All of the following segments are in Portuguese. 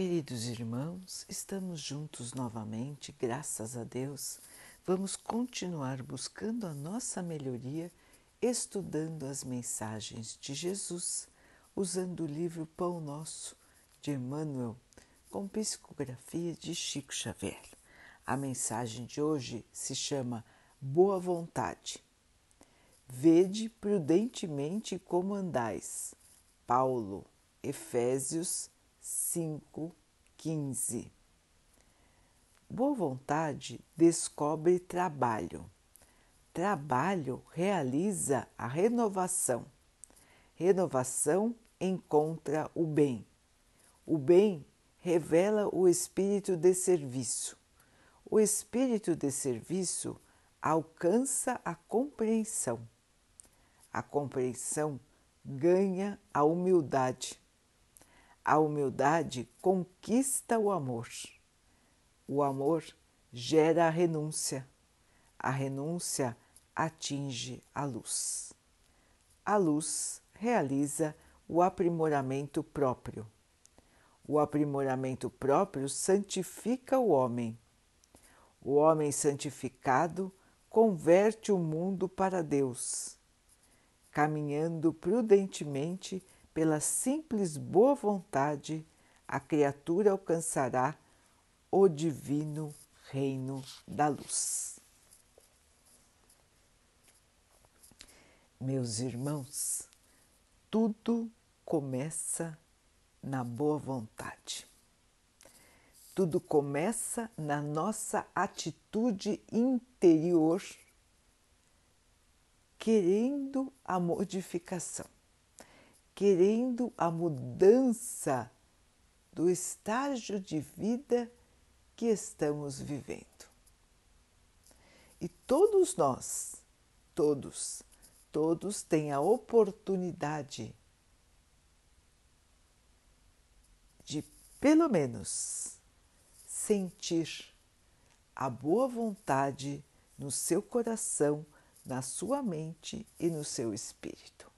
Queridos irmãos, estamos juntos novamente, graças a Deus. Vamos continuar buscando a nossa melhoria, estudando as mensagens de Jesus, usando o livro Pão Nosso de Emmanuel, com psicografia de Chico Xavier. A mensagem de hoje se chama Boa Vontade. Vede prudentemente como andais. Paulo, Efésios 5,15 Boa vontade descobre trabalho. Trabalho realiza a renovação. Renovação encontra o bem. O bem revela o espírito de serviço. O espírito de serviço alcança a compreensão. A compreensão ganha a humildade. A humildade conquista o amor. O amor gera a renúncia. A renúncia atinge a luz. A luz realiza o aprimoramento próprio. O aprimoramento próprio santifica o homem. O homem santificado converte o mundo para Deus, caminhando prudentemente pela simples boa vontade, a criatura alcançará o divino reino da luz. Meus irmãos, tudo começa na boa vontade. Tudo começa na nossa atitude interior, querendo a modificação querendo a mudança do estágio de vida que estamos vivendo. E todos nós, todos, todos têm a oportunidade de, pelo menos, sentir a boa vontade no seu coração, na sua mente e no seu espírito.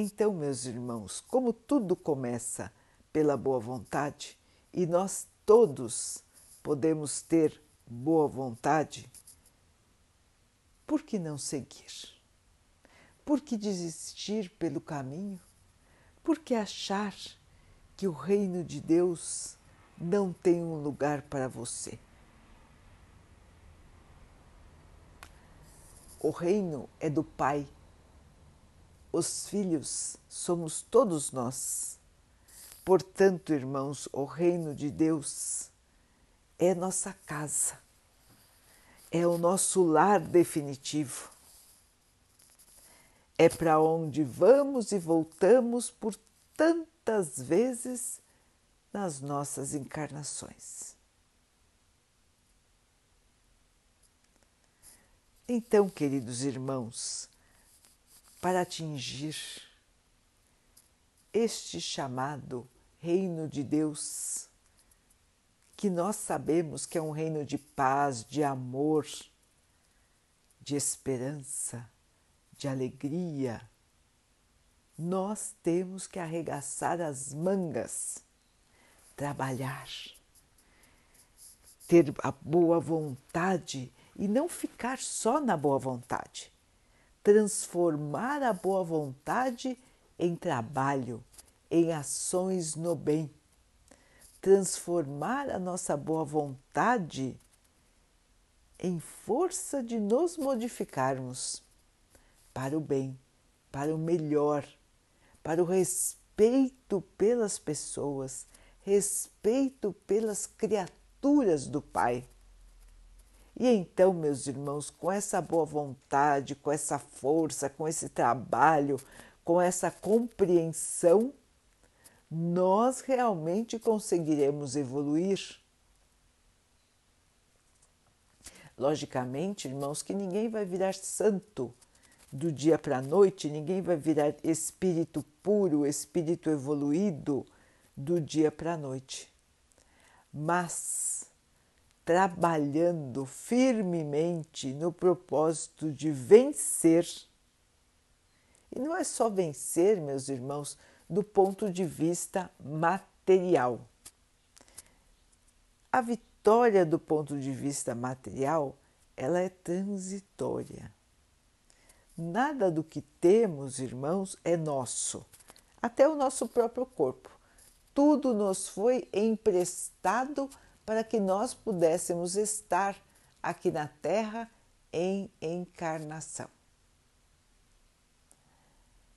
Então, meus irmãos, como tudo começa pela boa vontade e nós todos podemos ter boa vontade, por que não seguir? Por que desistir pelo caminho? Por que achar que o reino de Deus não tem um lugar para você? O reino é do Pai os filhos somos todos nós. Portanto, irmãos, o reino de Deus é nossa casa, é o nosso lar definitivo. É para onde vamos e voltamos por tantas vezes nas nossas encarnações. Então, queridos irmãos, para atingir este chamado reino de Deus, que nós sabemos que é um reino de paz, de amor, de esperança, de alegria, nós temos que arregaçar as mangas, trabalhar, ter a boa vontade e não ficar só na boa vontade transformar a boa vontade em trabalho, em ações no bem, transformar a nossa boa vontade em força de nos modificarmos para o bem, para o melhor, para o respeito pelas pessoas, respeito pelas criaturas do Pai. E então, meus irmãos, com essa boa vontade, com essa força, com esse trabalho, com essa compreensão, nós realmente conseguiremos evoluir. Logicamente, irmãos, que ninguém vai virar santo do dia para a noite, ninguém vai virar espírito puro, espírito evoluído do dia para a noite. Mas trabalhando firmemente no propósito de vencer. E não é só vencer, meus irmãos, do ponto de vista material. A vitória do ponto de vista material, ela é transitória. Nada do que temos, irmãos, é nosso, até o nosso próprio corpo. Tudo nos foi emprestado para que nós pudéssemos estar aqui na Terra em encarnação.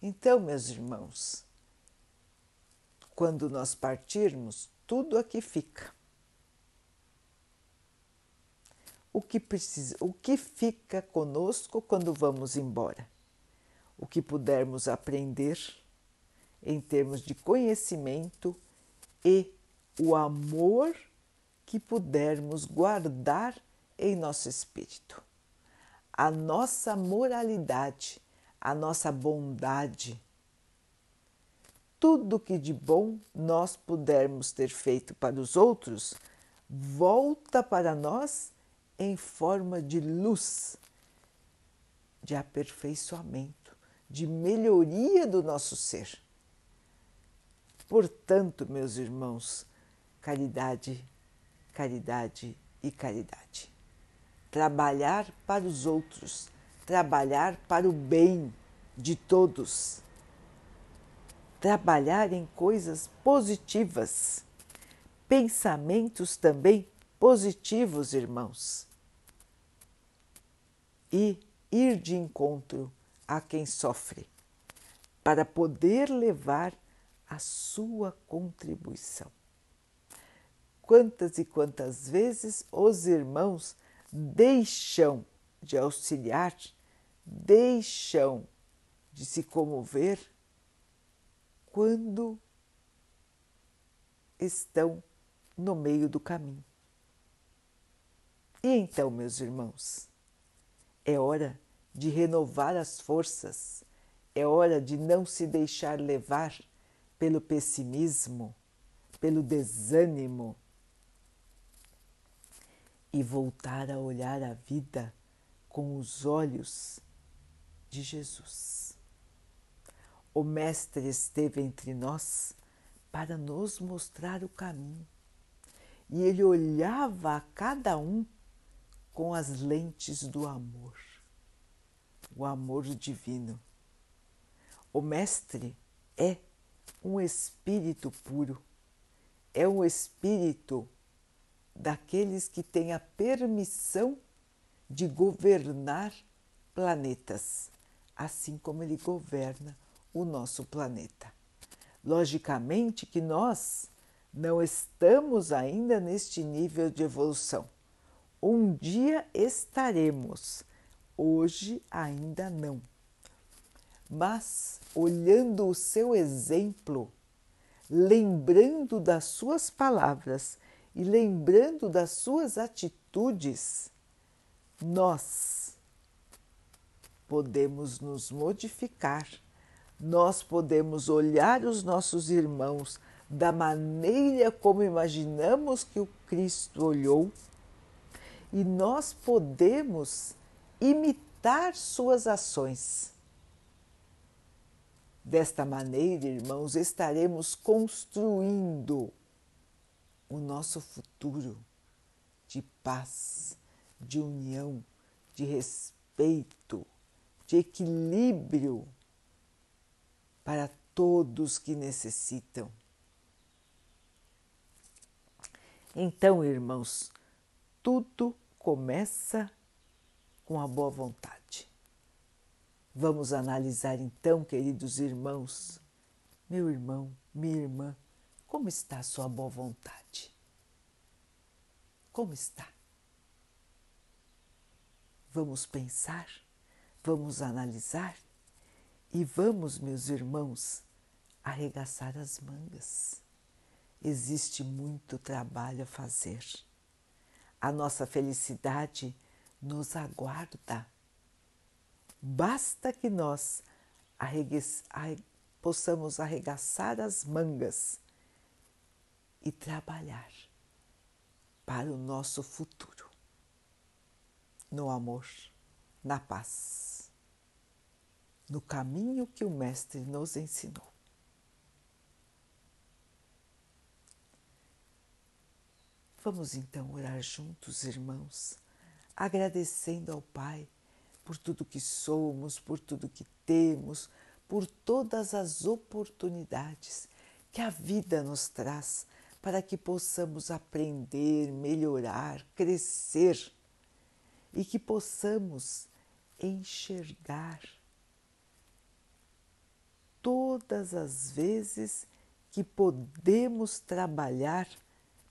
Então, meus irmãos, quando nós partirmos, tudo aqui fica. O que, precisa, o que fica conosco quando vamos embora? O que pudermos aprender em termos de conhecimento e o amor que pudermos guardar em nosso espírito. A nossa moralidade, a nossa bondade, tudo que de bom nós pudermos ter feito para os outros, volta para nós em forma de luz, de aperfeiçoamento, de melhoria do nosso ser. Portanto, meus irmãos, caridade, caridade e caridade. Trabalhar para os outros, trabalhar para o bem de todos trabalhar em coisas positivas, pensamentos também positivos, irmãos, e ir de encontro a quem sofre, para poder levar a sua contribuição. Quantas e quantas vezes os irmãos deixam de auxiliar, deixam de se comover quando estão no meio do caminho. E então, meus irmãos, é hora de renovar as forças, é hora de não se deixar levar pelo pessimismo, pelo desânimo e voltar a olhar a vida com os olhos de Jesus. O Mestre esteve entre nós para nos mostrar o caminho e ele olhava a cada um com as lentes do amor, o amor divino. O Mestre é um espírito puro, é um espírito daqueles que têm a permissão de governar planetas, assim como ele governa o nosso planeta. Logicamente que nós não estamos ainda neste nível de evolução. Um dia estaremos, hoje ainda não. Mas, olhando o seu exemplo, lembrando das suas palavras e lembrando das suas atitudes, nós podemos nos modificar nós podemos olhar os nossos irmãos da maneira como imaginamos que o Cristo olhou e nós podemos imitar suas ações. Desta maneira, irmãos, estaremos construindo o nosso futuro de paz, de união, de respeito, de equilíbrio para todos que necessitam. Então, irmãos, tudo começa com a boa vontade. Vamos analisar então, queridos irmãos, meu irmão, minha irmã, como está a sua boa vontade? Como está? Vamos pensar, vamos analisar e vamos, meus irmãos, arregaçar as mangas. Existe muito trabalho a fazer. A nossa felicidade nos aguarda. Basta que nós possamos arregaçar as mangas e trabalhar para o nosso futuro no amor, na paz, no caminho que o Mestre nos ensinou. Vamos então orar juntos, irmãos, agradecendo ao Pai por tudo que somos, por tudo que temos, por todas as oportunidades que a vida nos traz para que possamos aprender, melhorar, crescer e que possamos enxergar todas as vezes que podemos trabalhar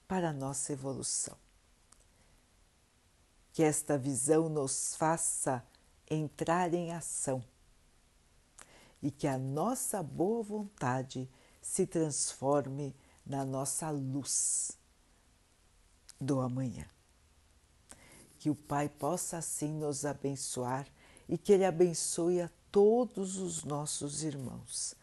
para a nossa evolução. Que esta visão nos faça entrar em ação e que a nossa boa vontade se transforme na nossa luz do amanhã. Que o Pai possa assim nos abençoar e que Ele abençoe a todos os nossos irmãos.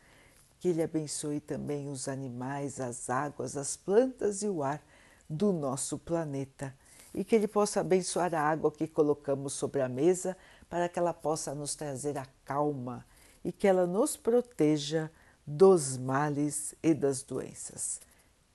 Que Ele abençoe também os animais, as águas, as plantas e o ar do nosso planeta. E que Ele possa abençoar a água que colocamos sobre a mesa para que ela possa nos trazer a calma e que ela nos proteja dos males e das doenças.